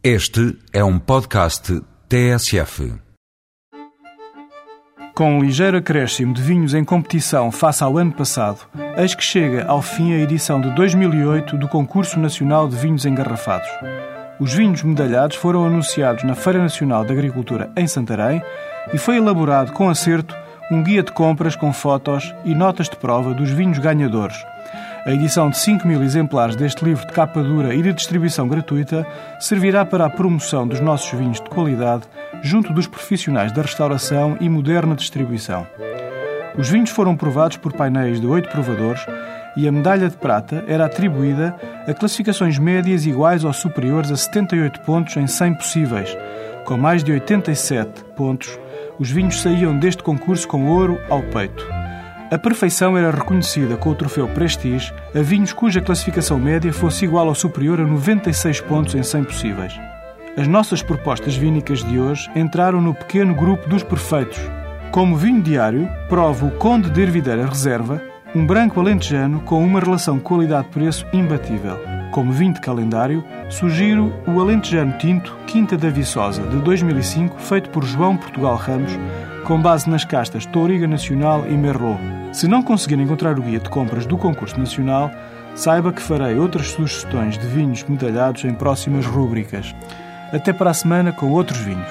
Este é um podcast TSF. Com um ligeiro acréscimo de vinhos em competição face ao ano passado, eis que chega ao fim a edição de 2008 do Concurso Nacional de Vinhos Engarrafados. Os vinhos medalhados foram anunciados na Feira Nacional de Agricultura em Santarém e foi elaborado com acerto um guia de compras com fotos e notas de prova dos vinhos ganhadores. A edição de 5 mil exemplares deste livro de capa dura e de distribuição gratuita servirá para a promoção dos nossos vinhos de qualidade junto dos profissionais da restauração e moderna distribuição. Os vinhos foram provados por painéis de oito provadores e a medalha de prata era atribuída a classificações médias iguais ou superiores a 78 pontos em 100 possíveis. Com mais de 87 pontos, os vinhos saíam deste concurso com ouro ao peito. A perfeição era reconhecida com o troféu Prestige a vinhos cuja classificação média fosse igual ou superior a 96 pontos em 100 possíveis. As nossas propostas vínicas de hoje entraram no pequeno grupo dos perfeitos. Como vinho diário, provo o Conde de Ervideira Reserva, um branco alentejano com uma relação qualidade-preço imbatível. Como vinho de calendário, sugiro o Alentejano Tinto Quinta da Viçosa, de 2005, feito por João Portugal Ramos, com base nas castas Touriga Nacional e Merlot. Se não conseguir encontrar o guia de compras do concurso nacional, saiba que farei outras sugestões de vinhos medalhados em próximas rúbricas. Até para a semana com outros vinhos.